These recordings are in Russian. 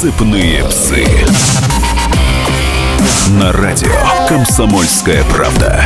«Сыпные псы». На радио «Комсомольская правда».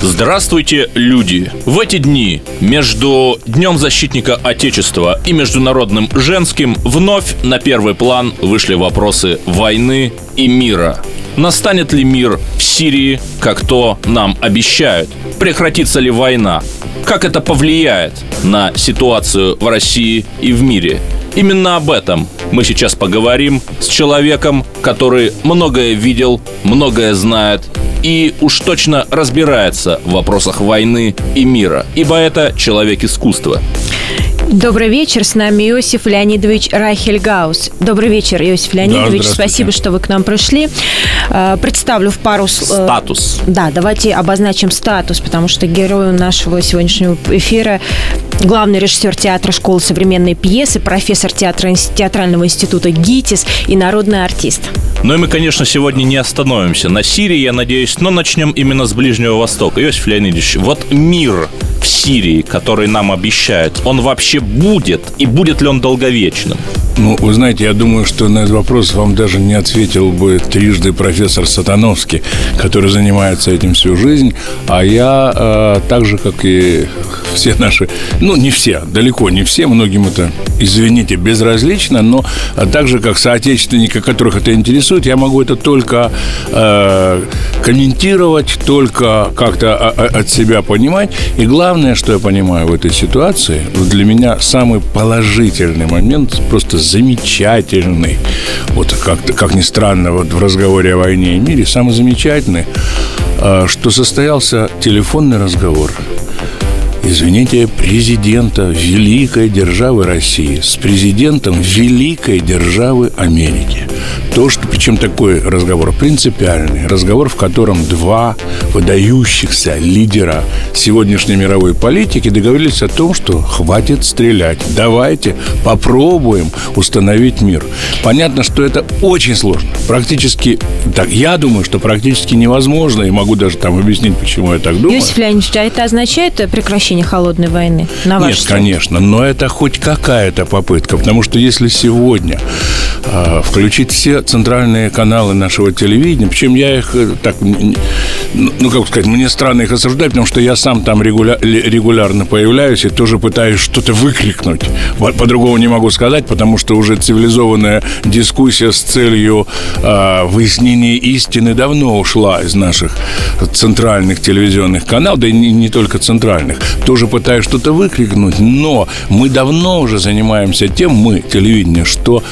Здравствуйте, люди! В эти дни между Днем защитника Отечества и Международным женским вновь на первый план вышли вопросы войны и мира. Настанет ли мир в Сирии, как то нам обещают? Прекратится ли война? Как это повлияет на ситуацию в России и в мире? Именно об этом мы сейчас поговорим с человеком, который многое видел, многое знает и уж точно разбирается в вопросах войны и мира, ибо это человек искусства. Добрый вечер, с нами Иосиф Леонидович Райхельгаус. Добрый вечер, Иосиф Леонидович, Да, спасибо, что вы к нам пришли. Э, Представлю в пару... э, Статус. Да, давайте обозначим статус, потому что герой нашего сегодняшнего эфира главный режиссер театра школы современной пьесы, профессор театра, театрального института ГИТИС и народный артист. Ну и мы, конечно, сегодня не остановимся на Сирии, я надеюсь, но начнем именно с Ближнего Востока. Иосиф Леонидович, вот мир в Сирии, который нам обещают, он вообще будет? И будет ли он долговечным? Ну, вы знаете, я думаю, что на этот вопрос вам даже не ответил бы трижды профессор Сатановский, который занимается этим всю жизнь, а я э, так же, как и все наши, ну, не все, далеко не все, многим это, извините, безразлично, но а так же, как соотечественники, которых это интересует, я могу это только э, комментировать, только как-то а- а- от себя понимать. И главное, что я понимаю в этой ситуации, для меня самый положительный момент, просто замечательный, вот как, как ни странно, вот в разговоре о войне и мире, самый замечательный, э, что состоялся телефонный разговор извините, президента великой державы России с президентом великой державы Америки. То, что, причем такой разговор принципиальный, разговор, в котором два выдающихся лидера сегодняшней мировой политики договорились о том, что хватит стрелять, давайте попробуем установить мир. Понятно, что это очень сложно, практически, так, я думаю, что практически невозможно, и могу даже там объяснить, почему я так думаю. Иосиф Леонидович, а это означает прекращение холодной войны? На ваш Нет, взгляд? конечно, но это хоть какая-то попытка, потому что если сегодня включить все центральные каналы нашего телевидения, причем я их э, так, ну как сказать, мне странно их осуждать, потому что я сам там регуля- регулярно появляюсь и тоже пытаюсь что-то выкрикнуть. По-другому не могу сказать, потому что уже цивилизованная дискуссия с целью э, выяснения истины давно ушла из наших центральных телевизионных каналов, да и не, не только центральных. Тоже пытаюсь что-то выкрикнуть, но мы давно уже занимаемся тем, мы, телевидение, что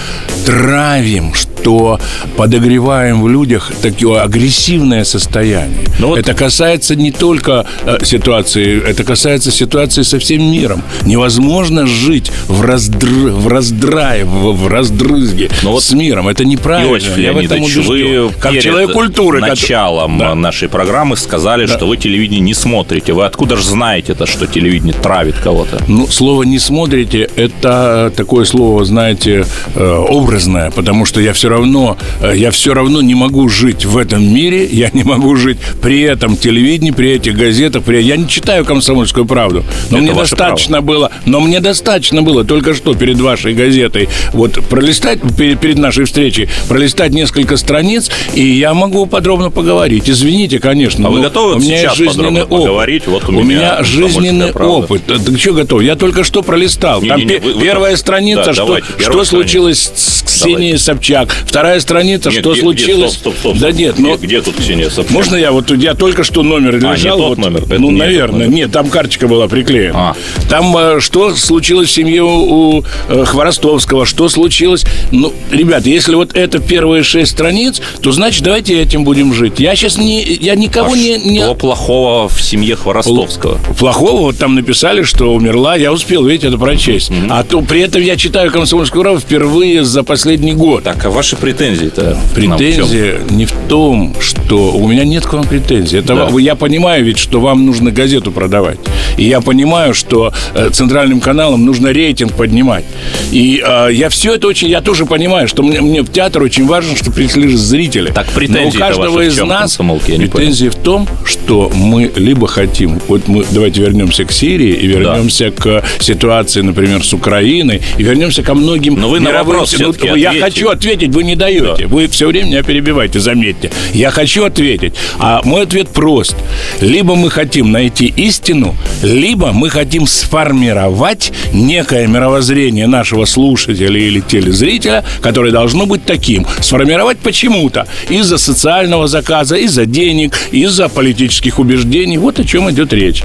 травим, что подогреваем в людях такое агрессивное состояние. Ну вот- Это касается не только э, ситуации, это касается ситуации со всем миром. Невозможно жить в, раздр... в раздрае, в, в раздрызге Ну вот- с миром. Это неправильно. Иосиф Я в этом убежден. вы как человек культуры. который- началом Да. нашей программы сказали, что вы телевидение не смотрите. Вы откуда же знаете это, что телевидение травит кого-то? Ну, слово «не смотрите» — это такое слово, знаете, э, образное, потому что я все равно, э, я все равно не могу жить в этом мире, я не могу жить при этом телевидении, при этих газетах, при... я не читаю «Комсомольскую правду», но Это мне достаточно было, но мне достаточно было только что перед вашей газетой вот пролистать, перед, нашей встречей, пролистать несколько страниц, и я могу подробно поговорить. Извините, конечно. А вы готовы у меня сейчас жизненный опыт. поговорить? Вот у у меня меня «Комсомольская жизненный правда». опыт. Ты что готов? Я только что пролистал. Там Не-не-не, пе- вы- вы первая там- страница, Да, что, давайте, что случилось с Давайте. Собчак. Вторая страница, Нет, что где- где- случилось. стоп, стоп, стоп, да нет, где, ну где тут Ксения Собчак? можно я вот я только что номер не лежал. тот вот, номер, это ну, не наверное. номер. Нет, там карточка была приклеена. А. Там э, что случилось в семье у, у, э, Хворостовского, что случилось. Ну, ребят, если вот это первые шесть страниц, то значит давайте этим будем жить. Я сейчас не, я никого А не, не Что плохого в семье Хворостовского? Плохого вот там написали, что умерла. Я успел, видите, это прочесть. А то при этом я читаю «Комсомольскую правду» впервые за последний год. Так, а ваши претензии-то? в? Претензия не в том, что у меня нет к вам претензий. Это Да. я понимаю ведь, что вам нужно газету продавать. И я понимаю, что э, центральным каналам нужно рейтинг поднимать. И э, я все это очень, я тоже понимаю, что мне, мне в театр очень важно, что пришли зрители. Так Но у каждого из нас претензии в том, что мы либо хотим, вот мы давайте вернемся к Сирии и вернемся к ситуации, например, с Украиной и вернемся ко многим Но вы на вопрос Ну, Я хочу ответить, вы не даете. Вы все время меня перебиваете, заметьте. Я хочу ответить. А мой ответ прост. Либо мы хотим найти истину, либо мы хотим сформировать некое мировоззрение нашего слушателя или телезрителя, которое должно быть таким. Сформировать почему-то. Из-за социального заказа, из-за денег, из-за политических убеждений. Вот о чем идет речь.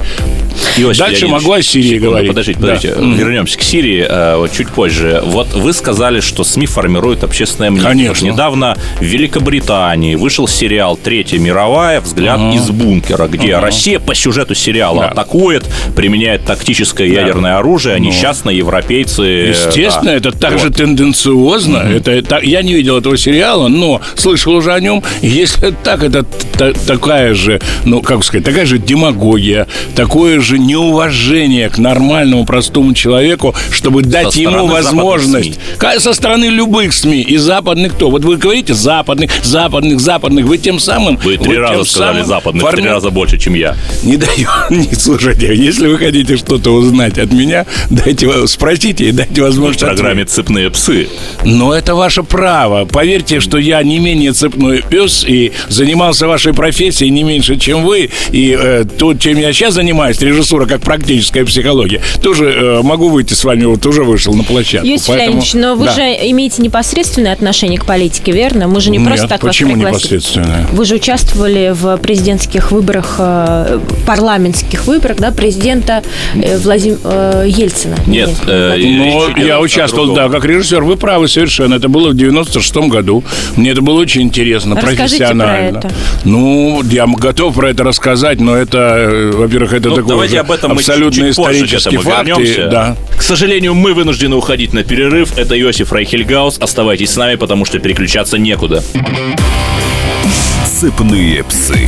Иосиф Дальше могу о Сирии говорить. Подождите, Да. подождите. Мгм. Вернемся к Сирии вот чуть позже. Вот вы сказали, что СМИ формируют общественное мнение. Конечно. Вот недавно в Великобритании вышел сериал «Третья мировая. Взгляд из бункера», где Россия по сюжету сериала Да. атакует, применяет тактическое ядерное оружие, а несчастно европейцы... э, Естественно, да. это также Вот. тенденциозно. Это, это- я не видел этого сериала, но слышал уже о нем. Если так, это та- такая же, ну, как сказать, такая же демагогия, такое же неуважение к нормальному, простому человеку, чтобы дать Со ему возможность. Со стороны любых СМИ. И западных кто? Вот вы говорите западных, западных, западных. Вы тем самым... Вы три тем раза сказали западных, в три форми- раза больше, чем я. не даю. Не, слушайте, если вы хотите что-то узнать от меня, дайте, спросите и дайте В возможность программе ответить. «Цепные псы». Но это ваше право. Поверьте, что я не менее цепной пес и занимался вашей профессией не меньше, чем вы. И э, то, чем я сейчас занимаюсь, режиссура как практическая психология, тоже э, могу выйти с вами, вот уже вышел на площадку. Юрий Поэтому- Леонидович, но вы Да. же имеете непосредственное отношение к политике, верно? Мы же не Нет, просто так почему вас пригласили. непосредственное? Вы же участвовали в президентских выборах, э, парламентских выборах, да, президента э, Владим- э, Ельцина. Нет, э, Владимир речь Ну, я участвовал, да, как режиссер. Вы правы совершенно. Это было в 96-м году. Мне это было очень интересно, Расскажите профессионально. про это. Ну, я готов про это рассказать, но это, э, во-первых, это Ну, такой давайте об этом мы абсолютно чуть позже к этому факт. и- вернемся. да. К сожалению, мы вынуждены уходить на перерыв. Это Иосиф Райхельгаус. Оставайтесь с нами, потому что переключаться некуда. Цепные псы.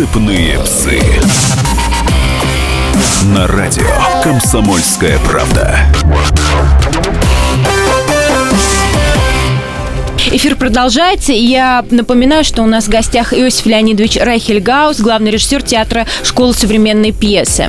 Цепные псы. На радио «Комсомольская правда». Эфир продолжается, я напоминаю, что у нас в гостях Иосиф Леонидович Райхельгаус, главный режиссер театра школы современной пьесы.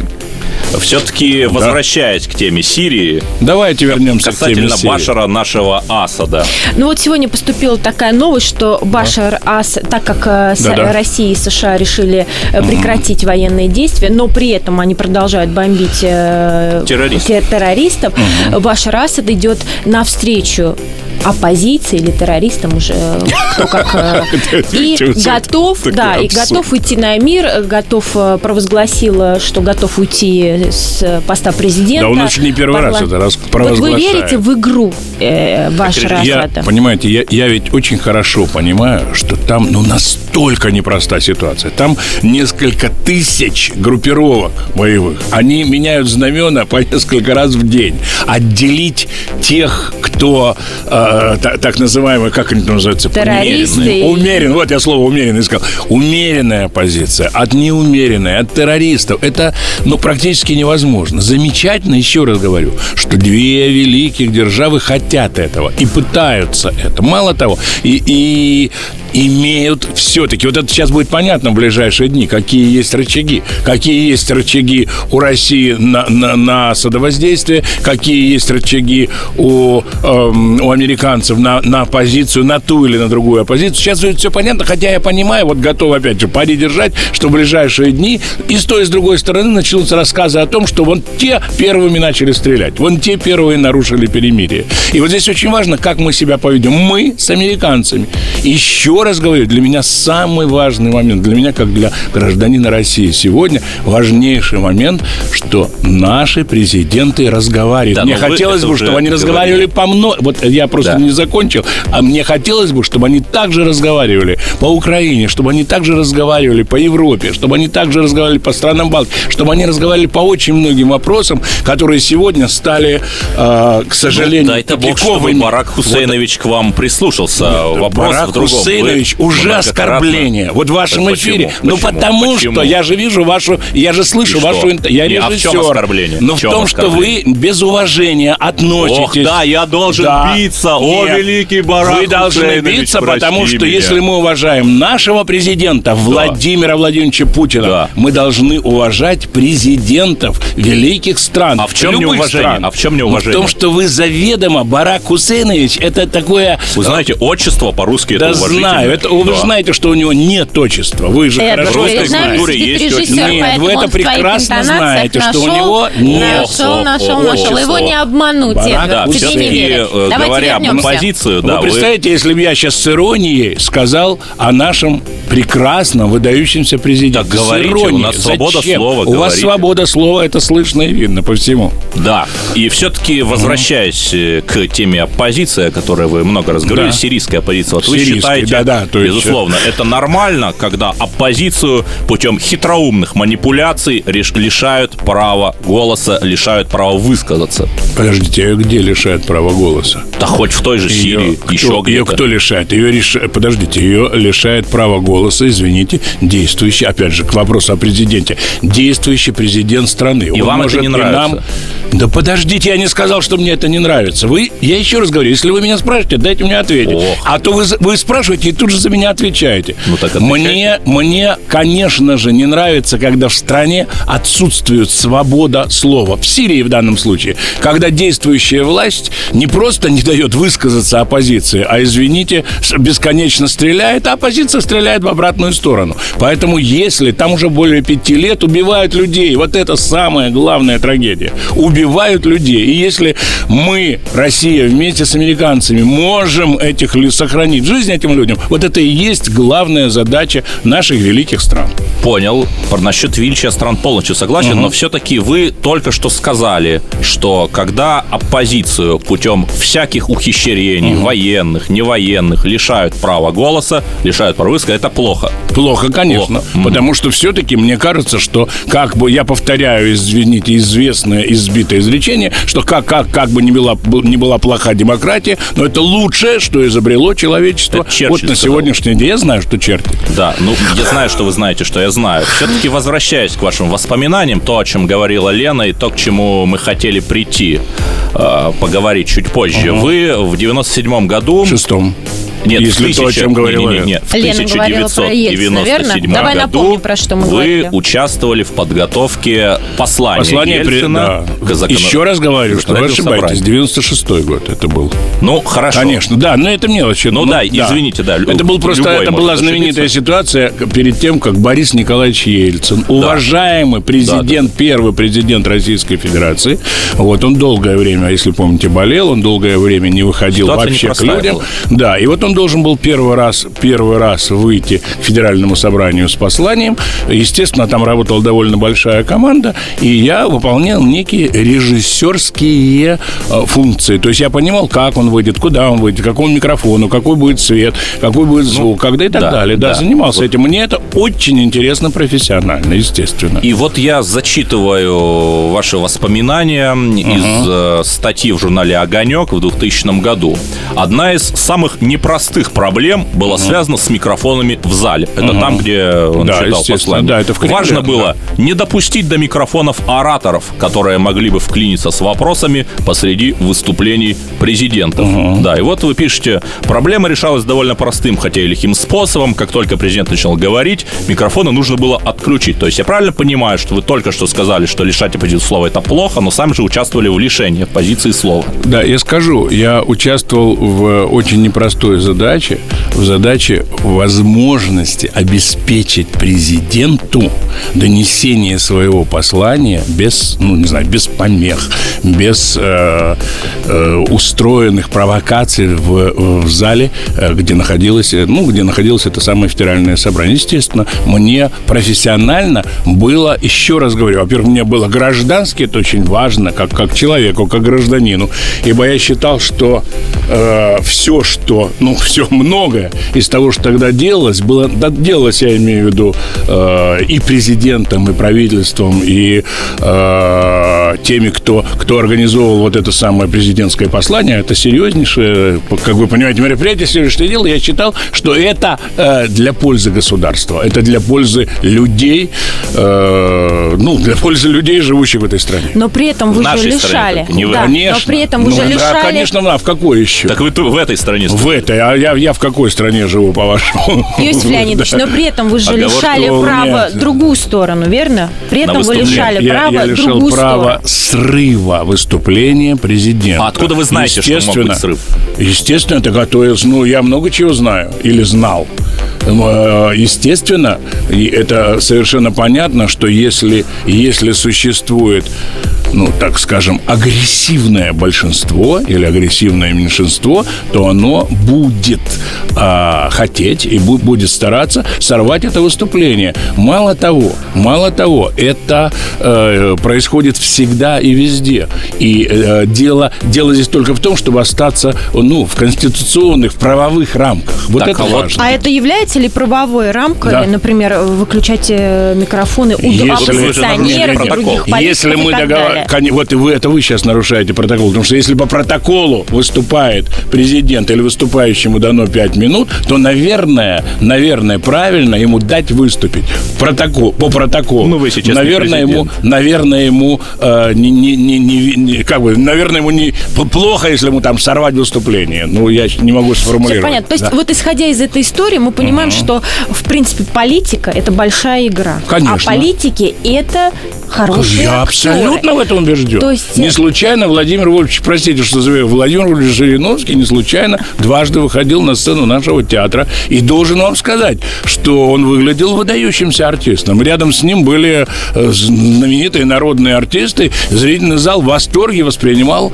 Все-таки, возвращаясь к теме Сирии, Давайте вернемся к теме касательно Сирии. Башара нашего Асада. Ну вот сегодня поступила такая новость, что Башар Ас, так как э, Да-да. Россия и США решили э, прекратить военные действия, но при этом они продолжают бомбить э, Террористов. те- террористов, Башар Асад идет навстречу оппозиции или террористам уже э, кто как э, и готов да и готов уйти на мир э, готов э, провозгласил э, что готов уйти с поста президента Да он уже не первый раз это раз вот вы провозглашает. верите в игру э, Башара Я, Асада понимаете, я, я ведь очень хорошо понимаю, что там ну, настолько непростая ситуация. Там несколько тысяч группировок боевых. Они меняют знамена по несколько раз в день. Отделить тех, кто э, та- так называемый, как они там называются? Террористы Умеренные. и- Умерен, вот я слово умеренный сказал. Умеренная позиция от неумеренной, от террористов. Это, ну, практически невозможно. Замечательно, еще раз говорю, что две великих державы хотят этого и пытаются это. Мало того, и, и имеют все-таки, вот это сейчас будет понятно в ближайшие дни, какие есть рычаги, какие есть рычаги у России на, на, на садовоздействие, какие есть рычаги у, эм, у американцев американцев на, на оппозицию, на ту или на другую оппозицию. Сейчас все понятно, хотя я понимаю, вот готов опять же пари держать, что в ближайшие дни и с той, и с другой стороны начнутся рассказы о том, что вон те первыми начали стрелять, вон те первые нарушили перемирие. И вот здесь очень важно, как мы себя поведем. Мы с американцами. Еще раз говорю, для меня самый важный момент, для меня как для гражданина России сегодня важнейший момент, что наши президенты разговаривают. Да, Мне хотелось бы, чтобы они говорили. разговаривали по мной. Вот я просто Да. не закончил. А мне хотелось бы, чтобы они также разговаривали по Украине, чтобы они также разговаривали по Европе, чтобы они также разговаривали по странам Балтии, чтобы они разговаривали по очень многим вопросам, которые сегодня стали, э, к сожалению, Дай-то бог, чтобы. Барак Хусейнович к вам прислушался. Вопрос Барак в другом. Хусейнович Вы уже оскорбление. Вот в вашем Так эфире. почему? Ну Почему? потому Почему? что я же вижу вашу, я же слышу И вашу, инт- я Не, а в режиссер. чем оскорбление? Но В том, что вы без уважения относитесь. Ох, да, я должен Да. биться. О, Нет. великий Барак Вы должны Хусейнович, биться, потому что меня. если мы уважаем нашего президента Владимира Владимировича Путина, Да. мы должны уважать президентов великих стран. А в чем неуважение? стран. А в чем Ну, неуважение? В том, что вы заведомо Барак Хусейнович, это такое... Вы знаете, отчество по-русски Да это уважительно. знаю. Это, Вы Да. знаете, что у него нет отчества. Вы же Эд, хорошо это знаете. есть режиссер, Нет, вы это прекрасно знаете, что у него нет. Нашел, нашел, нашел. Его не обмануть. Да, все-таки, э, говоря вернемся. оппозицию, да, вы представляете, если бы я сейчас с иронией сказал о нашем прекрасном, выдающемся президенте. Так говорите, С иронией. у нас свобода Зачем? слова, У вас свобода слова, это слышно и видно по всему. Да, и все-таки возвращаясь э, к теме оппозиции, о которой вы много раз говорили, Да. сирийская оппозиция, вот вы Сирийская, считаете, да-да, то есть- безусловно, это нормально, когда оппозицию путем хитроумных манипуляций реш- лишают права голоса, лишают права высказаться? Подождите, ее где лишают права голоса? Да хоть в той же Сирии, Ее кто, еще ее где-то. кто лишает? Ее реш... Подождите, ее лишает права голоса, извините, действующий, опять же, к вопросу о президенте, действующий президент страны. И Он вам это может не при нравится? Да подождите, я не сказал, что мне это не нравится. Вы, я еще раз говорю, если вы меня спрашиваете, дайте мне ответить. Ох. А то вы, вы спрашиваете и тут же за меня отвечаете. Ну так мне, мне, конечно же, не нравится, когда в стране отсутствует свобода слова. В Сирии в данном случае, когда действующая власть не просто не дает высказаться оппозиции, а, извините, бесконечно стреляет, а оппозиция стреляет в обратную сторону. Поэтому если там уже более пяти лет убивают людей, вот это самая главная трагедия. Убивают людей. И если мы, Россия, вместе с американцами можем этих сохранить жизнь этим людям, вот это и есть главная задача наших великих стран. Понял. Насчет величия стран полностью согласен, но все-таки вы только что сказали, что когда оппозицию путем всяких ухищрений, военных, невоенных, лишают права голоса, лишают права высказа, это плохо. Плохо, конечно. Плохо. Потому что все-таки мне кажется, что как бы я повторяю, извините, известное избитое изречение, что как, как, как бы ни была, не была плоха демократия, но это лучшее, что изобрело человечество Это Черчилль вот на сегодняшний день. Я знаю, что черти. Да, ну, я знаю, что вы знаете, что я знаю. Все-таки возвращаясь к вашим воспоминаниям, то, о чем говорила Лена, и то, к чему мы хотели прийти, э, поговорить чуть позже. Вы в 97 году... В шестом. Нет, Если в то, о чем говорила не, не, не, Лена. в Лена говорила про Ельцина, 1997 верно? Давай году напомним, про что мы вы говорили. участвовали в подготовке послания, Послание при- Ельцина да. к закон- Еще раз говорю, что вы ошибаетесь. собранию. 96-й год это был. Ну, хорошо. Конечно, да, но это мелочи. Ну да, извините, да, Это был просто, это была знаменитая ошибиться. ситуация перед тем, как Борис Николаевич Ельцин, уважаемый президент, первый президент Российской Федерации, вот он долгое время, если помните, болел, он долгое время не выходил Ситуация вообще к людям. Да, и вот он должен был первый раз, первый раз выйти к Федеральному собранию с посланием. Естественно, там работала довольно большая команда, и я выполнял некие режиссерские э, функции. То есть я понимал, как он выйдет, куда он выйдет, к какому микрофону, какой будет свет, какой будет звук, когда и так Ну, да, далее. Да, да. занимался этим. Мне это очень интересно профессионально, естественно. И вот я зачитываю ваши воспоминания из э, статьи в журнале «Огонек» в 2000 году. Одна из самых непростых простых проблем было связано с микрофонами в зале. Это там, где он Да, читал послание. да, это в Кремле, Важно да. было не допустить до микрофонов ораторов, которые могли бы вклиниться с вопросами посреди выступлений президентов. Да, и вот вы пишете, проблема решалась довольно простым, хотя и лихим способом. Как только президент начал говорить, микрофоны нужно было отключить. То есть я правильно понимаю, что вы только что сказали, что лишать оппозицию слова это плохо, но сами же участвовали в лишении позиции слова. Да, я скажу, я участвовал в очень непростой задаче, в задаче возможности обеспечить президенту донесение своего послания без, ну, не знаю, без помех, без э, э, устроенных провокаций в, в зале, э, где находилось, э, ну, где находилось это самое федеральное собрание. Естественно, мне профессионально было, еще раз говорю, во-первых, мне было граждански, это очень важно, как, как человеку, как гражданину, ибо я считал, что все, что, ну, все многое из того, что тогда делалось, было, да, делалось, я имею в виду, э, и президентом, и правительством, и э, теми, кто, кто организовывал вот это самое президентское послание, это серьезнейшее, как вы понимаете, мероприятие, серьезнейшее дело, я считал, что это э, для пользы государства, это для пользы людей, э, ну, для пользы людей, живущих в этой стране. Но при этом вы В же стране лишали. только, не Да, Конечно. но при этом вы Ну, же да, лишали. конечно, а в какой еще? Так вы в этой стране В этой, а я, я в какой стране живу, по-вашему? Иосиф Леонидович, но при этом вы же Оговорка лишали меня. права другую сторону, верно? При этом вы лишали я, права я лишил другую права сторону. срыва выступления президента. А откуда вы знаете, что мог быть срыв? Естественно, это готовился. Ну, я много чего знаю. Или знал. Э, Естественно, и это совершенно понятно, что если, если существует ну, так скажем, агрессивное большинство или агрессивное меньшинство, то оно будет а, хотеть и бу- будет стараться сорвать это выступление. Мало того, мало того, это э, происходит всегда и везде. И э, дело, дело здесь только в том, чтобы остаться ну, в конституционных, в правовых рамках. Вот Так, это а важно. А это является ли правовой рамкой, Да. например, выключать э, микрофоны у Если- оппозиционеров Протокол. других политиков Если мы и так договор... Кон- Вот и вы, это вы сейчас нарушаете протокол. Потому что если по протоколу выступает президент или выступающему дано 5 минут, то, наверное, наверное, правильно ему дать выступить. Протокол, по протоколу. Ну, вы сейчас не наверное, ему, наверное, ему э, не, не, не, не- не- как бы, наверное, ему не плохо, если ему там сорвать выступление. Ну, я не могу сформулировать. понятно. То есть, Да. вот исходя из этой истории, мы понимаем, что, в принципе, политика – это большая игра. Конечно. А политики – это хорошие Я актеры. абсолютно в этом убежден. То есть- Не случайно Владимир Вольфович, простите, что называю, Владимир Вольфович Жириновский не случайно дважды выходил на сцену нашего театра. И должен вам сказать, что он выглядел выдающимся артистом. Рядом с ним были э, знаменитые народные артисты. Зрительный зал в восторге воспринимал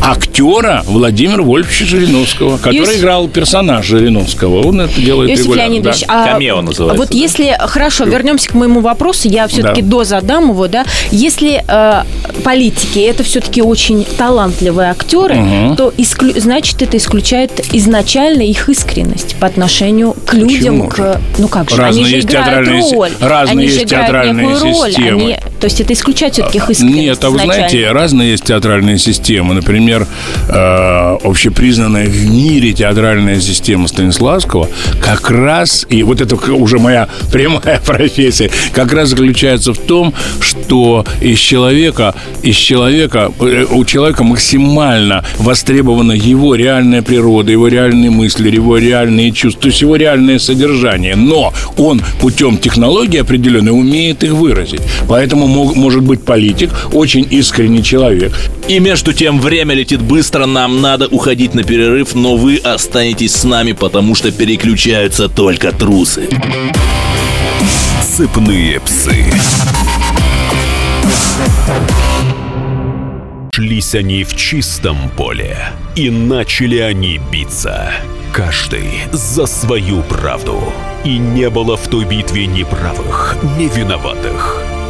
актера Владимира Вольфовича Жириновского, который Иосиф- играл персонаж Жириновского. Он это делает Иосиф регулярно. Леонидович, да. а Камео называется, Вот да? если хорошо, вернемся к моему вопросу, я все-таки Да. дозадам его, да. Если э, политики это все-таки очень талантливые актеры, то исклю- значит это исключает изначально их искренность по отношению к людям, Почему к ну как же, Разные они же есть играют театральные роль, разные они есть же играют театральные некую роль, системы. они- то есть это исключает все-таки их искренность. Нет, а вы изначально. знаете, разные есть театральные системы. Например, э, общепризнанная в мире театральная система Станиславского как раз, и вот это уже моя прямая профессия, как раз заключается в том, что из человека, из человека, э, у человека максимально востребована его реальная природа, его реальные мысли, его реальные чувства, то есть его реальное содержание. Но он путем технологии определенной умеет их выразить. Поэтому мог- может быть политик, очень искренний человек. И между тем время летит быстро, нам надо уходить на перерыв, но вы останетесь с нами, потому что переключаются только трусы. Сыпные псы. Шлись они в чистом поле, и начали они биться. Каждый за свою правду. И не было в той битве ни правых, ни виноватых.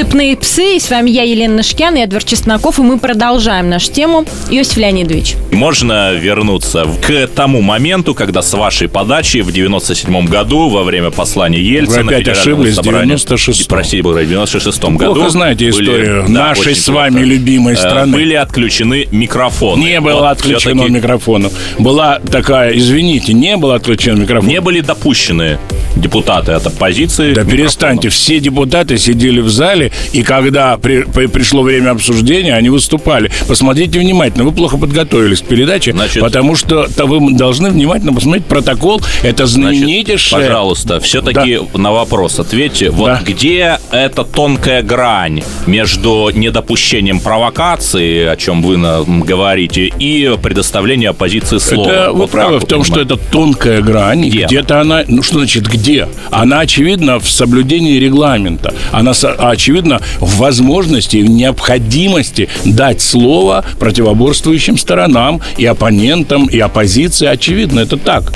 Цепные псы. И с вами я, Елена Нашкян и Эдвард Чесноков. И мы продолжаем нашу тему. Иосиф Леонидович. Можно вернуться к тому моменту, когда с вашей подачи в 97 году, во время послания Ельцина... Вы опять ошиблись, в собрания- 96-м. Простите, было в 96 году. Плохо знаете были- историю да, нашей очень с вами плохо. любимой Э, страны. Были отключены микрофоны. Не было Вот отключено микрофона. Была такая, извините, не было отключен микрофон. Не были допущены депутаты от оппозиции. Да перестаньте, все депутаты сидели в зале, и когда при- при- пришло время обсуждения, они выступали. Посмотрите внимательно, вы плохо подготовились к передаче, Значит- потому что то вы должны внимательно посмотреть протокол. Это Значит, знаменитейшее... пожалуйста, все-таки на вопрос ответьте. Вот Да. где эта тонкая грань между недопущением провокации, о чем вы нам говорите, и предоставлением оппозиции слова? Это вы Вот правы в том, что понимаете? это тонкая грань. Где? Где-то она, ну что значит где? Она очевидно в соблюдении регламента. Она со- очевидно в возможности, в необходимости дать слово противоборствующим сторонам и оппонентам, и оппозиции. Очевидно, это так.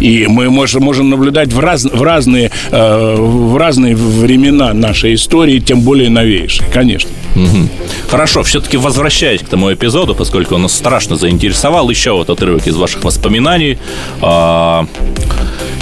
И мы можем, можем наблюдать в, раз- в, разные, э, в разные времена нашей истории, тем более новейшей, конечно. Хорошо, все-таки возвращаясь к тому эпизоду, поскольку он нас страшно заинтересовал, еще вот отрывок из ваших воспоминаний. А,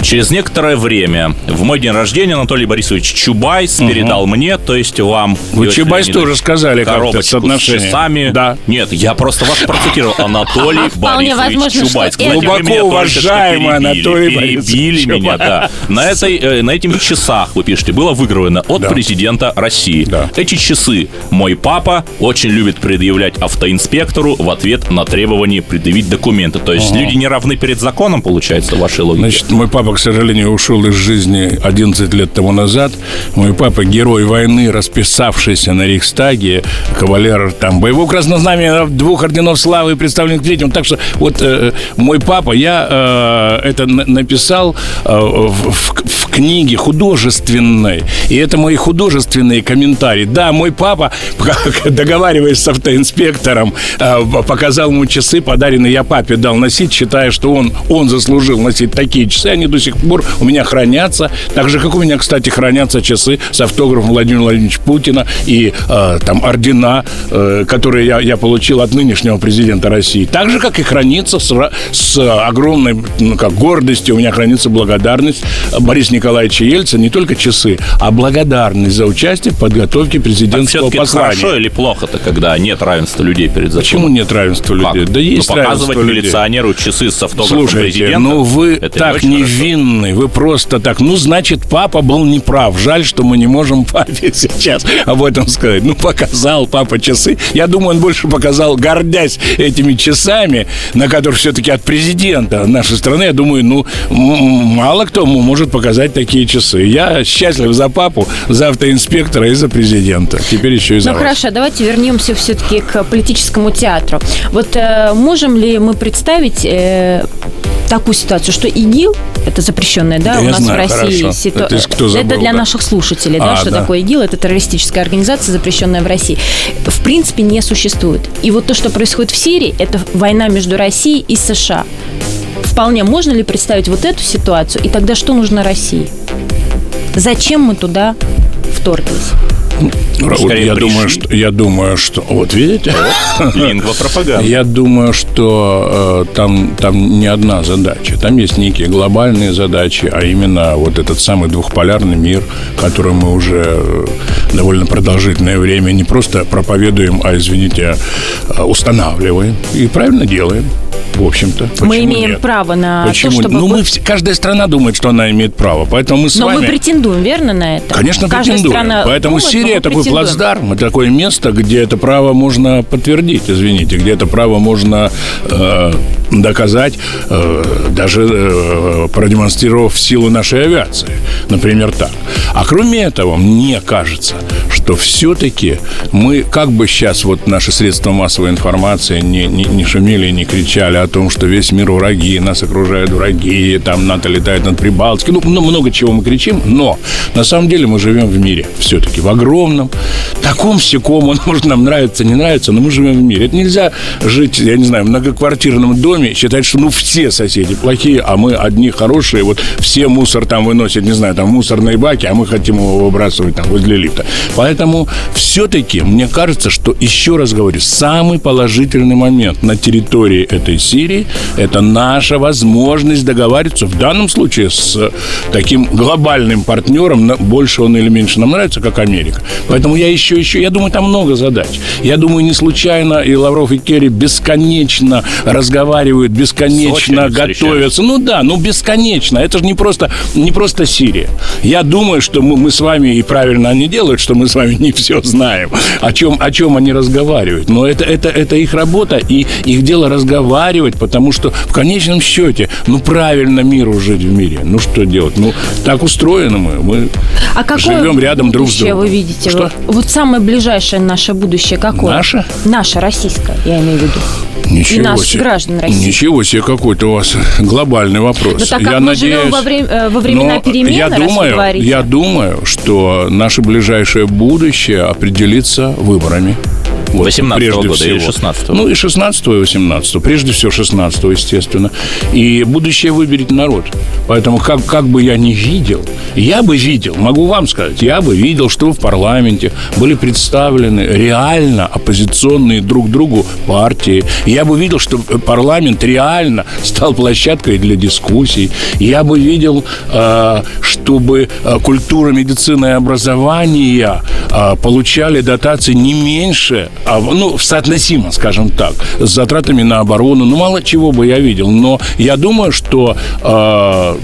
Через некоторое время в мой день рождения Анатолий Борисович Чубайс передал мне, то есть вам... Вы Леонидович, тоже сказали как-то коробочку с соотношение. часами. Да. Нет, я просто вас процитировал. Анатолий Вполне Борисович возможно, что Чубайс. это- Глубоко уважаемый. Анатолий Борисович Перебили меня, Чубайс. да. На, этой, э, на этих часах, вы пишете, было выиграно от президента России. Да. Эти часы мой папа очень любит предъявлять автоинспектору в ответ на требование предъявить документы. То есть люди не равны перед законом, получается, в вашей логике? Значит, мой папа, к сожалению, ушел из жизни 11 лет тому назад. Мой папа герой войны, расписавшийся на Рейхстаге, кавалер там боевого красного знамени, двух орденов славы, представленных третьим. Так что вот э, мой папа, я э, это написал э, в, в- в книге художественной. И это мои художественные комментарии. Да, мой папа, договариваясь с автоинспектором, э, показал ему часы, подаренные я папе дал носить, считая, что он, он заслужил носить такие часы. Они до сих пор у меня хранятся. Так же, как у меня, кстати, хранятся часы с автографом Владимира Владимировича Путина и э, там ордена, э, которые я, я получил от нынешнего президента России. Так же, как и хранится с, с огромной ну, как, гордостью у меня хранится благодарность Бориса Николаевича Ельцина, не только часы, а благодарность за участие в подготовке президентского все-таки послания. хорошо или плохо-то, когда нет равенства людей перед законом? Почему нет равенства Как? людей? Да есть ну, показывать людей. милиционеру часы с автографом Слушайте, президента. ну вы это не так хорошо. невинны, вы просто так. Ну, значит, папа был неправ. Жаль, что мы не можем папе сейчас об этом сказать. Ну, показал папа часы. Я думаю, он больше показал, гордясь этими часами, на которых все-таки от президента нашей страны, я думаю, ну, мало кто может показать такие часы. Я счастлив за папу, за автоинспектора и за президента. Теперь еще и за Ну вас. хорошо, давайте вернемся все-таки к политическому театру. Вот э, можем ли мы представить э, такую ситуацию, что ИГИЛ, это запрещенная, да, Да у нас знаю, в России хорошо. ситуа- Это кто Это забыл, для да. наших слушателей, да, А, что да. такое ИГИЛ, это террористическая организация, запрещенная в России. В принципе, не существует. И вот то, что происходит в Сирии, это война между Россией и США. Вполне можно ли представить вот эту ситуацию? И тогда что нужно России? Зачем мы туда вторглись? Вот я пришли. думаю, что я думаю, что вот видите, Лингва пропаганда. Я думаю, что э, там, там не одна задача. Там есть некие глобальные задачи, а именно вот этот самый двухполярный мир, который мы уже э, довольно продолжительное время не просто проповедуем, а, извините, э, устанавливаем. И правильно делаем, в общем-то. мы имеем нет? право на Почему? то, чтобы... Ну, мы каждая страна думает, что она имеет право. Поэтому мы с Но вами... мы претендуем, верно, на это? Конечно, Каждая претендуем. страна Поэтому думает, Сирия такой претендуем. плацдарм, такое место, где это право можно подтвердить, извините, где это право можно э, доказать, э, даже э, продемонстрировав силу нашей авиации. Например, так. А кроме этого, мне кажется, что все-таки мы, как бы сейчас вот наши средства массовой информации не, не, не шумели не кричали о том, что весь мир враги, нас окружают враги, там НАТО летает над Прибалтикой, ну, много чего мы кричим, но на самом деле мы живем в мире все-таки, в огромном, таком сяком, он может нам нравится, не нравится, но мы живем в мире. Это нельзя жить, я не знаю, в многоквартирном доме, считать, что ну все соседи плохие, а мы одни хорошие, вот все мусор там выносят, не знаю, там мусорные баки, а мы хотим его выбрасывать там возле лифта. Поэтому все-таки мне кажется, что, еще раз говорю, самый положительный момент на территории этой Сирии – это наша возможность договариваться, в данном случае, с таким глобальным партнером, больше он или меньше нам нравится, как Америка. Поэтому я еще, еще, я думаю, там много задач. Я думаю, не случайно и Лавров, и Керри бесконечно разговаривают, бесконечно Сочи готовятся. Ну да, ну бесконечно. Это же не просто, не просто Сирия. Я думаю, что мы, мы с вами, и правильно они делают, что мы с вами не все знаем, о чем, о чем они разговаривают. Но это, это, это их работа, и их дело разговаривать, потому что в конечном счете, ну правильно миру жить в мире. Ну что делать? Ну так устроены мы. Мы А какое живем рядом друг с другом. вы видите? Что? Вот самое ближайшее наше будущее какое? Наше? Наше, российское, я имею в виду. Ничего И наших себе. граждан России. Ничего себе, какой-то у вас глобальный вопрос. Но так как я мы надеюсь, живем во, время, э, во времена перемен, я думаю, я думаю, что наше ближайшее будущее определится выборами. Вот, 18-го прежде года всего. 16-го? Ну, и 16 и 18 Прежде всего, 16 естественно. И будущее выберет народ. Поэтому, как, как бы я ни видел, я бы видел, могу вам сказать, я бы видел, что в парламенте были представлены реально оппозиционные друг другу партии. Я бы видел, что парламент реально стал площадкой для дискуссий. Я бы видел, э, чтобы э, культура, медицина и образование э, получали дотации не меньше, ну, соотносимо, скажем так, с затратами на оборону. Ну, мало чего бы я видел. Но я думаю, что э,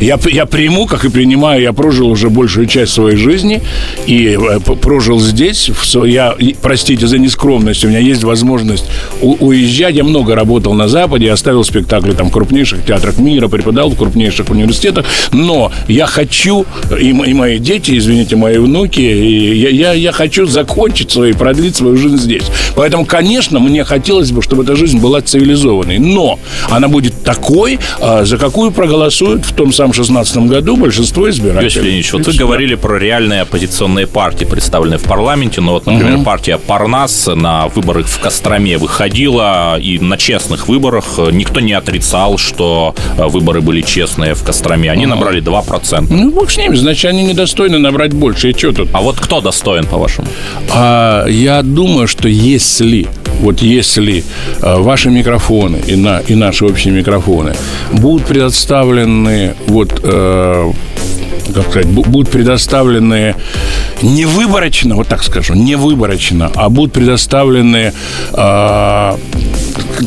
я, я приму, как и принимаю, я прожил уже большую часть своей жизни и э, прожил здесь. Я, простите за нескромность, у меня есть возможность у- уезжать. Я много работал на Западе, оставил спектакли там в крупнейших театрах мира, преподавал в крупнейших университетах. Но я хочу, и, и мои дети, извините, мои внуки, и я, я, я хочу закончить свою, продлить свою жизнь здесь. Поэтому, конечно, мне хотелось бы, чтобы эта жизнь была цивилизованной. Но она будет такой, а, за какую проголосуют в том самом 16 году большинство избирателей. Иосиф Леонидович, вот вы говорили про реальные оппозиционные партии, представленные в парламенте. Но вот, например, партия Парнас на выборы в Костроме выходила, и на честных выборах э, никто не отрицал, что э, выборы были честные в Костроме. Они набрали 2%. Ну, бог с ними, значит, они недостойны набрать больше. И что тут? А вот кто достоин, по-вашему? А, я думаю, что если, вот если а, ваши микрофоны и, на, и наши общие микрофоны будут предоставлены вот э, как сказать, бу- будут предоставлены не выборочно, вот так скажу, не выборочно, а будут предоставлены а,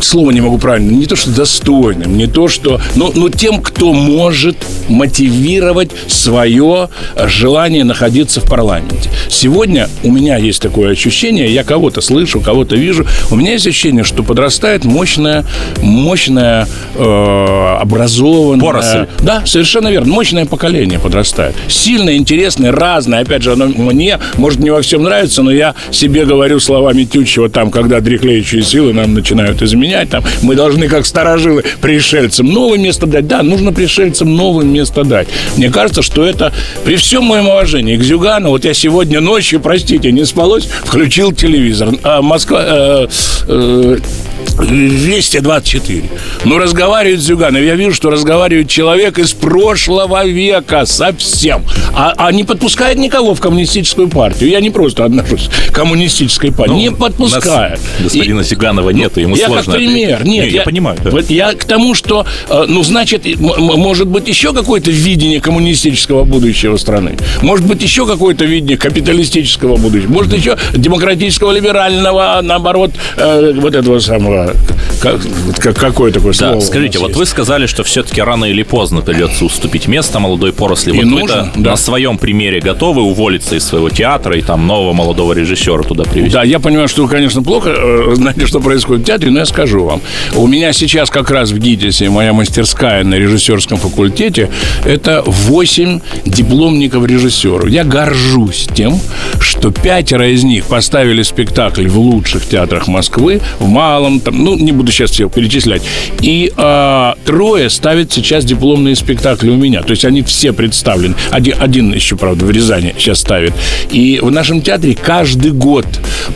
слово не могу правильно, не то, что достойным, не то, что... Но, но тем, кто может мотивировать свое желание находиться в парламенте. Сегодня у меня есть такое ощущение, я кого-то слышу, кого-то вижу, у меня есть ощущение, что подрастает мощная, мощная, э, образованная... Поросль. Да, совершенно верно. Мощное поколение подрастает. Сильное, интересное, разное. Опять же, оно мне, может, не во всем нравится, но я себе говорю словами Тютчева, там, когда дряхлеющие силы нам начинают изменять, там, мы должны, как старожилы, пришельцам новое место дать. Да, нужно пришельцам новое место дать. Мне кажется, что это, при всем моем уважении к Зюгану, вот я сегодня ночью, простите, не спалось, включил телевизор. А Москва... э, э, Вести 24. Ну, разговаривает Зюганов. Я вижу, что разговаривает человек из прошлого века совсем. А, а не подпускает никого в коммунистическую партию. Я не просто отношусь к коммунистической партии. не подпускает. У нас господина Зиганова нету, ему я сложно как пример. ответить. Нет, Не, я, понимаю. да. Я к тому, что, э, ну, значит, может быть, еще какое-то видение коммунистического будущего страны. Может быть, еще какое-то видение капиталистического будущего. Может, еще демократического, либерального, наоборот, э, вот этого самого слово, как, как- какое такое Да, слово? у скажите, вот есть? вы сказали, что все-таки рано или поздно придется уступить место молодой поросли. И вот нужно, вы да. на своем примере готовы уволиться из своего театра и там нового молодого режиссера туда привести? Да, я понимаю, что, конечно, плохо э, знаете, что происходит в театре, но я скажу вам. У меня сейчас как раз в ГИТИСе моя мастерская на режиссерском факультете – это 8 дипломников режиссеров. Я горжусь тем, что пятеро из них поставили спектакль в лучших театрах Москвы, в Малом, там, ну, не буду сейчас всех перечислять. И а, трое ставят сейчас дипломные спектакли у меня. То есть они все представлены. Один, один еще, правда, в Рязани сейчас ставит. И в нашем театре каждый год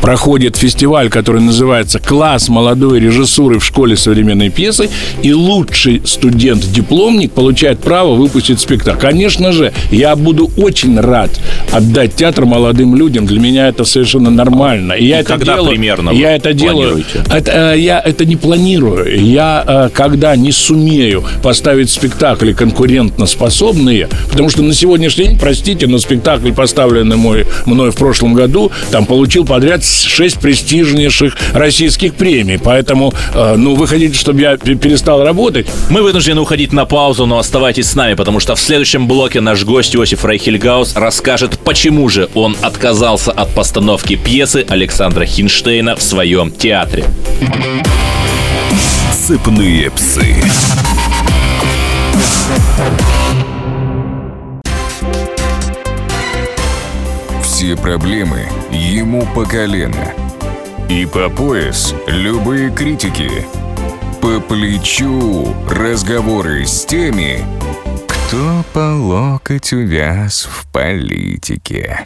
проходит фестиваль, который называется «Класс молодой режиссуры в школе современной пьесы», и лучший студент-дипломник получает право выпустить спектакль. Конечно же, я буду очень рад отдать театр молодым людям. Для меня это совершенно нормально. И я это когда делаю, примерно я это делаю. Это, э, я это не планирую. Я, э, когда не сумею поставить спектакли конкурентно способные, потому что на сегодняшний день, простите, но спектакль, поставленный мой, мной в прошлом году, там получил подряд шесть престижнейших российских премий. Поэтому, э, ну, вы хотите, чтобы я пе- перестал работать? Мы вынуждены уходить на паузу, но оставайтесь с нами, потому что в следующем блоке наш гость Иосиф Райхельгаус расскажет, почему же он отказался от постановки пьесы Александра Хинштейна в своем театре. Сыпные псы. Все проблемы ему по колено. И по пояс любые критики. По плечу разговоры с теми, кто по локоть увяз в политике.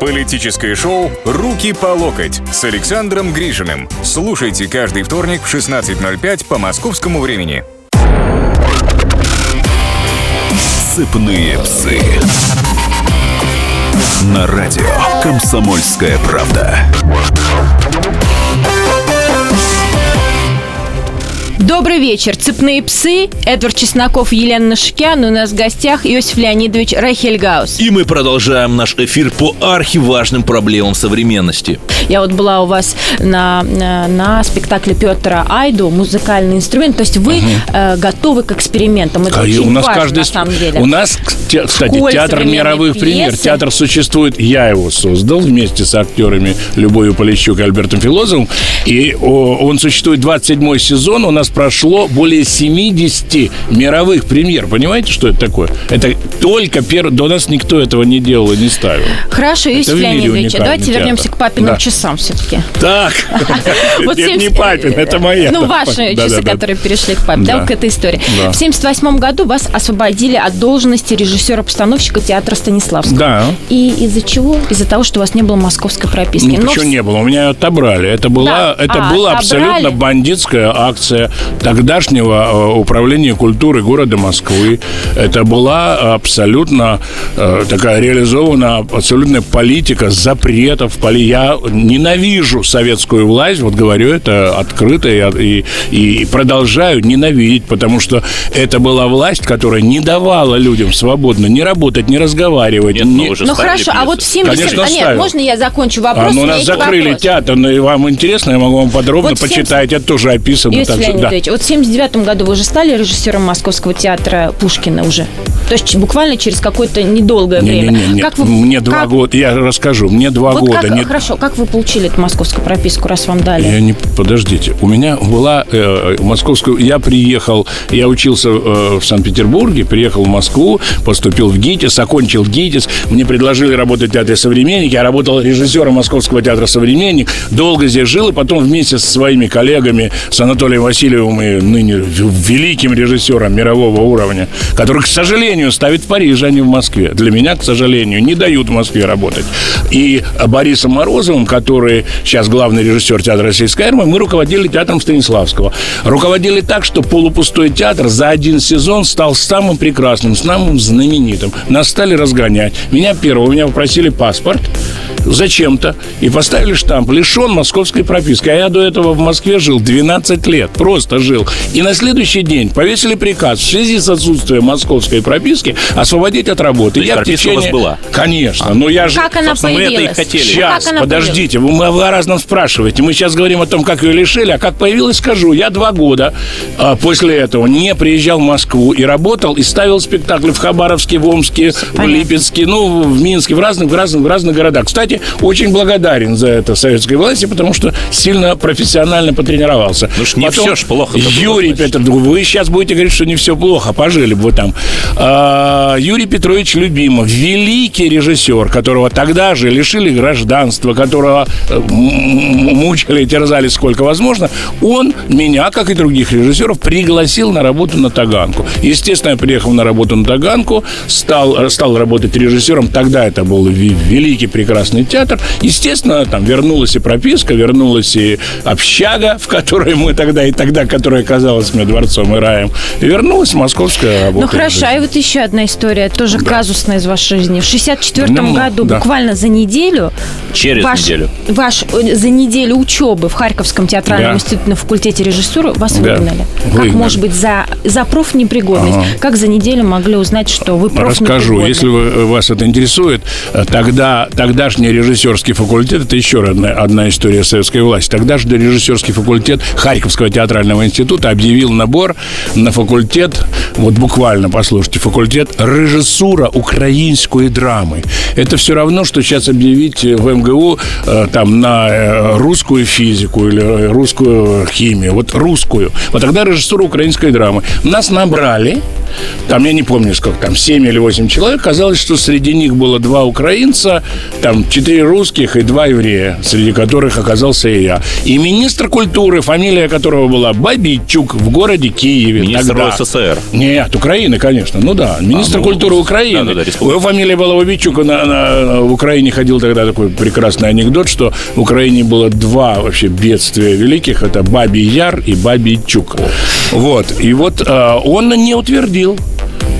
Политическое шоу «Руки по локоть» с Александром Гришиным. Слушайте каждый вторник в 16.05 по московскому времени. Сыпные псы. На радио «Комсомольская правда». Добрый вечер. Цепные псы. Эдвард Чесноков, Елена Нашикян. У нас в гостях Иосиф Леонидович Рахельгаус. И мы продолжаем наш эфир по архиважным проблемам современности. Я вот была у вас на, на, на спектакле Петра Айду «Музыкальный инструмент». То есть вы э, готовы к экспериментам. Это И очень у нас важно, каждый... на самом деле. У нас, те- кстати, Школе театр мировых пьесы. премьер. Театр существует, я его создал вместе с актерами Любовью Полищук и Альбертом Филозовым. И о, он существует 27 сезон. У нас прошло более 70 мировых премьер. Понимаете, что это такое? Это только первый... До нас никто этого не делал и не ставил. Хорошо, мире Леонидович, давайте театр. вернемся к папиным Да. часам все-таки. Так, это не 70 папин, это моя. Ну, ваши часы, которые перешли к папе, да, к этой истории. В 78 году вас освободили от должности режиссера-постановщика театра Станиславского. Да. И из-за чего? Из-за того, что у вас не было московской прописки. Ну, почему не было? У меня отобрали. Это была, А, абсолютно бандитская акция тогдашнего э, управления культуры города Москвы. Это была абсолютно э, такая реализована абсолютная политика запретов. Поли... Я ненавижу советскую власть, вот говорю это открыто и, и, и продолжаю ненавидеть, потому что это была власть, которая не давала людям свободно ни работать, ни разговаривать. Нет, же Ну ставили хорошо, а вот в 70... Конечно, а, нет, ставил. можно я закончу вопрос? А, ну, У нас закрыли вопрос. театр, но и вам интересно, я могу вам подробно Вот почитать, это тоже описано. Иосиф так да. Вот в 79 году вы уже стали режиссером Московского театра Пушкина уже? То есть буквально через какое-то недолгое время. Не-не-не, Как вы- мне два как- года, я расскажу, мне два Вот года. как, не- хорошо, как вы получили эту московскую прописку, раз вам дали? Я не подождите. У меня была э, московскую. Я приехал, я учился э, в Санкт-Петербурге, приехал в Москву, поступил в ГИТИС, окончил ГИТИС. Мне предложили работать в театре «Современник». Я работал режиссером Московского театра «Современник». Долго здесь жил, и потом вместе со своими коллегами, с Анатолием Васильевым и ныне великим режиссером мирового уровня, который, к сожалению, ставит в Париже, а не в Москве. Для меня, к сожалению, не дают в Москве работать. И Борисом Морозовым, который сейчас главный режиссер театра российской армии, мы руководили театром Станиславского. Руководили так, что полупустой театр за один сезон стал самым прекрасным, самым знаменитым. Нас стали разгонять. Меня первого, меня попросили паспорт зачем-то и поставили штамп «Лишен московской прописки». А я до этого в Москве жил 12 лет, просто жил. И на следующий день повесили приказ в связи с отсутствием московской прописки освободить от работы. То я в прописка у вас течение... была? Конечно, но я же... Как она собственно, мы это и появилась? хотели. Сейчас, Как она подождите, вы, вы о разном спрашиваете. Мы сейчас говорим о том, как ее лишили, а как появилась, скажу. Я два года а, после этого не приезжал в Москву и работал, и ставил спектакли в Хабаровске, в Омске, в Понятно. Липецке, ну, в Минске, в разных, в разных, в разных городах. Кстати, очень благодарен за это советской власти, потому что сильно профессионально потренировался. Ну ж не всё ж плохо-то было, Юрий значит. Петр, вы сейчас будете говорить, что не все плохо, пожили бы вы там. А, Юрий Петрович Любимов, великий режиссер, которого тогда же лишили гражданства, которого э, мучили и терзали сколько возможно, он меня, как и других режиссеров, пригласил на работу на Таганку. Естественно, я приехал на работу на Таганку, стал, э, стал работать режиссером. Тогда это был ве- великий, прекрасный театр. Естественно, там вернулась и прописка, вернулась и общага, в которой мы тогда и тогда, которая казалась мне дворцом и раем, и вернулась московская работа. Ну хорошо, а и вот еще одна история, тоже казусная из вашей жизни. В 64 Ну, году, да. буквально за неделю, Через ваш, неделю. ваш э, за неделю учебы в Харьковском театральном Да. институте на факультете режиссуры вас Да. выгнали. Как Выгнали. может быть за, за профнепригодность? Как за неделю могли узнать, что вы профнепригодны? Расскажу, если вы- вас это интересует, э, тогда тогдашний режиссерский факультет, это еще одна, одна история советской власти, тогдашний режиссерский факультет Харьковского театрального института объявил набор на факультет, вот буквально послушайте, факультет режиссура украинской драмы. Это все равно, что сейчас объявить в МГУ э, там на э, русскую физику или э, русскую химию, вот русскую. Вот тогда режиссура украинской драмы. Нас набрали, там, я не помню, сколько там, 7 или 8 человек. Казалось, что среди них было два украинца, там, 4 русских и два еврея, среди которых оказался и я. И министр культуры, фамилия которого была Бабичук в городе Киеве. Министр тогда. СССР. Нет, Украины, конечно. Ну да, министр ну, культуры Украины. да-да-да, республика. Его фамилия была Бабичук. На, на- в Украине ходил тогда такой прекрасный анекдот, что в Украине было два вообще бедствия великих. Это Бабий Яр и Бабий Чук. Вот. И вот э, он не утвердил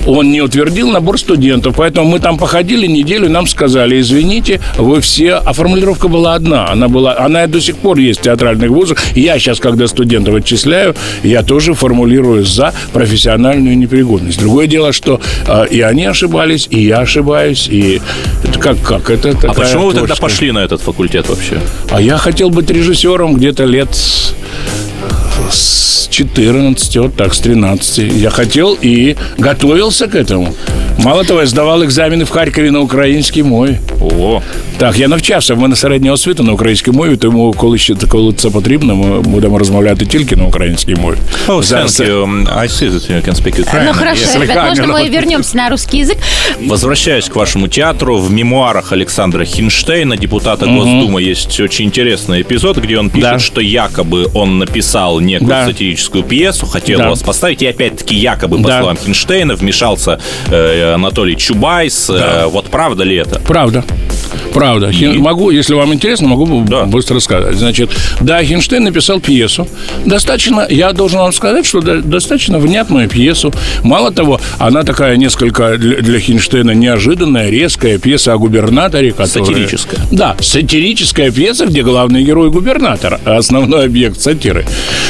он не утвердил набор студентов. Поэтому мы там походили неделю, нам сказали, извините, вы все... А формулировка была одна. Она, была, она до сих пор есть в театральных вузах. Я сейчас, когда студентов отчисляю, я тоже формулирую за профессиональную непригодность. Другое дело, что э, и они ошибались, и я ошибаюсь, и это как, как? Это А почему вы тогда пошли на этот факультет вообще? А я хотел быть режиссером где-то лет с- с 14, вот так, с 13. Я хотел и готовился к этому. Мало того, я здавав екзамени в Харкові на українській мові. О, Так, я навчався. В мене середня освіта на українській мові, тому коли ще коли це потрібно, ми будемо розмовляти тільки на українській мові. oh, Зараз thank you. I see that you can speak Ukrainian. Ну хорошо, Yes. ребят, можно мы вернемся на русский язык? Возвращаясь к вашему театру, в мемуарах Александра Хинштейна, депутата Госдумы, есть очень интересный эпизод, где он пишет, Да. что якобы он написал некую Да. сатирическую пьесу, хотел Да. вас поставить, и опять-таки якобы, по Да. словам Хинштейна, вмешался э, Анатолий Чубайс. Э, вот правда ли это? Правда. Правда. Хин- Могу, если вам интересно, могу Да. быстро рассказать. Значит, да, Хинштейн написал пьесу. Достаточно, я должен вам сказать, что до- достаточно внятную пьесу. Мало того, она такая несколько для, для Хинштейна неожиданная, резкая пьеса о губернаторе. Которая... Сатирическая. Да, сатирическая пьеса, где главный герой губернатор, а основной объект сатиры.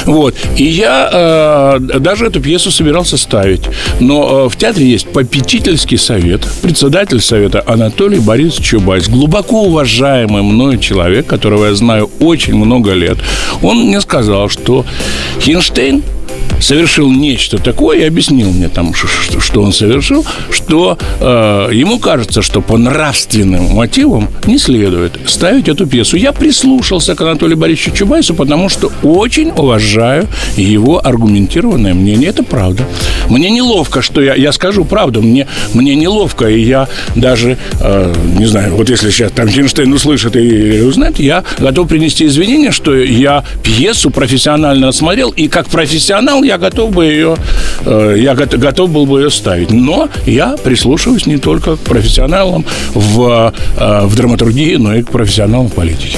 Вот. И я э, даже эту пьесу собирался ставить. Но э, в театре есть попечительский совет, председатель совета Анатолий Борисович Чубайс, глубоко уважаемый мной человек, которого я знаю очень много лет. Он мне сказал, что Хинштейн совершил нечто такое и объяснил мне там, что он совершил, что э, ему кажется, что по нравственным мотивам не следует ставить эту пьесу. Я прислушался к Анатолию Борисовичу Чубайсу, потому что очень уважаю его аргументированное мнение. Это правда. Мне неловко, что я, я скажу правду, мне, мне неловко, и я даже, э, не знаю, вот если сейчас там Хинштейн услышит и узнает, я готов принести извинения, что я пьесу профессионально осмотрел, и как профессионал профессионал, я готов бы ее, э, я гот- готов был бы ее ставить. Но я прислушиваюсь не только к профессионалам в, э, в драматургии, но и к профессионалам в политике.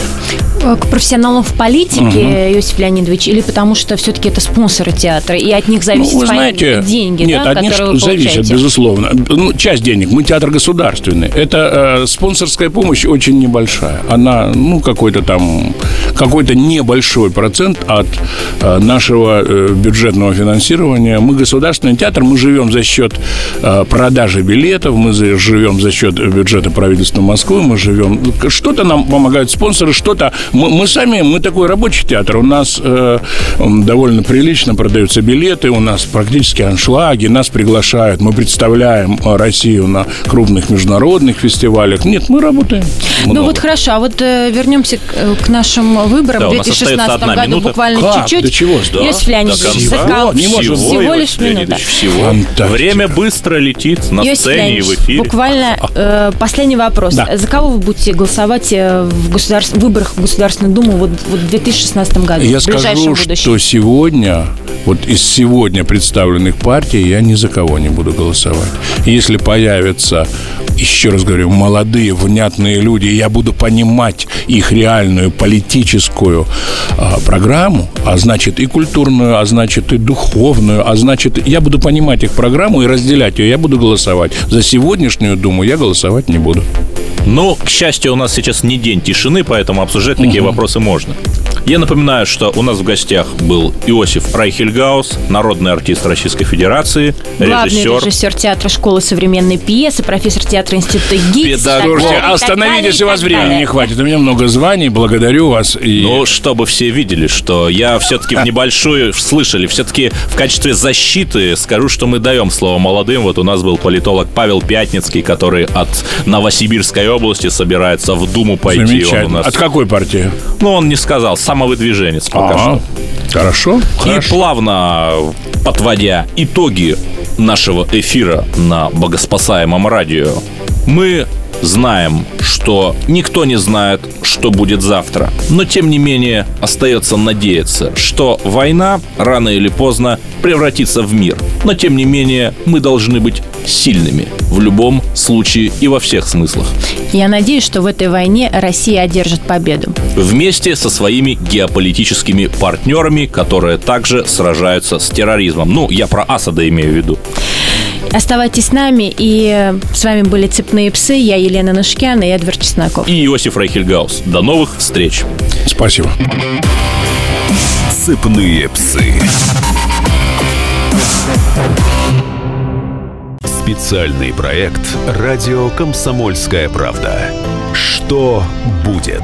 Э, К профессионалам в политике, Иосиф Леонидович, или потому что все-таки это спонсоры театра, и от них зависят Ну, вы знаете, деньги, нет, да, от них вы получаете? безусловно. Ну, часть денег. Мы театр государственный. Это э, спонсорская помощь очень небольшая. Она, ну, какой-то там, какой-то небольшой процент от э, нашего э, бюджетного финансирования. Мы государственный театр, мы живем за счет э, продажи билетов, мы за- живем за счет бюджета правительства Москвы, мы живем... Что-то нам помогают спонсоры, что-то... Мы, мы сами, мы такой рабочий театр. У нас э, довольно прилично продаются билеты, у нас практически аншлаги, нас приглашают, мы представляем э, Россию на крупных международных фестивалях. Нет, мы работаем. Ну много. вот хорошо, а вот э, вернемся к, э, к нашим выборам Да, в у нас остается 2016 одна году минута. буквально Как? чуть-чуть. До чего? Да. Леонидович, До кого? Не может всего, быть. лишь минута. Всего. Фантастика. Время быстро летит на Иосиф сцене и в эфире. буквально э, последний вопрос. Да. За кого вы будете голосовать э, в государств- выборах в Государственную Думу вот, вот в 2016 году? Я скажу, будущем? что сегодня, вот из сегодня представленных партий, я ни за кого не буду голосовать. Если появятся, еще раз говорю, молодые, внятные люди, я буду понимать их реальную политическую а, программу, а значит и культурную, а значит и духовную, а значит, я буду понимать их программу и разделять ее, я буду голосовать. За сегодняшнюю Думу я голосовать не буду. Но, к счастью, у нас сейчас не день тишины, поэтому обсуждать такие вопросы можно. Я напоминаю, что у нас в гостях был Иосиф Райхельгаус, народный артист Российской Федерации, Главный режиссер. режиссер театра школы современной пьесы, профессор театра института. Педагог. Слушайте, остановитесь, у вас времени не хватит. У меня много званий, благодарю вас. И... Ну, чтобы все видели, что я все-таки в небольшую слышали, все-таки в качестве защиты скажу, что мы даем слово молодым. Вот у нас был политолог Павел Пятницкий, который от Новосибирской области собирается в Думу пойти. Он у нас... От какой партии? Ну, он не сказал, самовыдвиженец пока Ага. что. Хорошо. И хорошо. плавно подводя итоги нашего эфира на богоспасаемом радио, мы знаем, что никто не знает, что будет завтра. Но тем не менее остается надеяться, что война рано или поздно превратится в мир. Но тем не менее мы должны быть сильными в любом случае и во всех смыслах. Я надеюсь, что в этой войне Россия одержит победу. вместе со своими геополитическими партнерами, которые также сражаются с терроризмом. Ну, я про Асада имею в виду. Оставайтесь с нами, и э, с вами были «Цепные псы», я Елена Нашкян и Эдвард Чесноков. И Иосиф Райхельгаус. До новых встреч. Спасибо. Сыпные псы. Специальный проект «Радио Комсомольская правда». Что будет?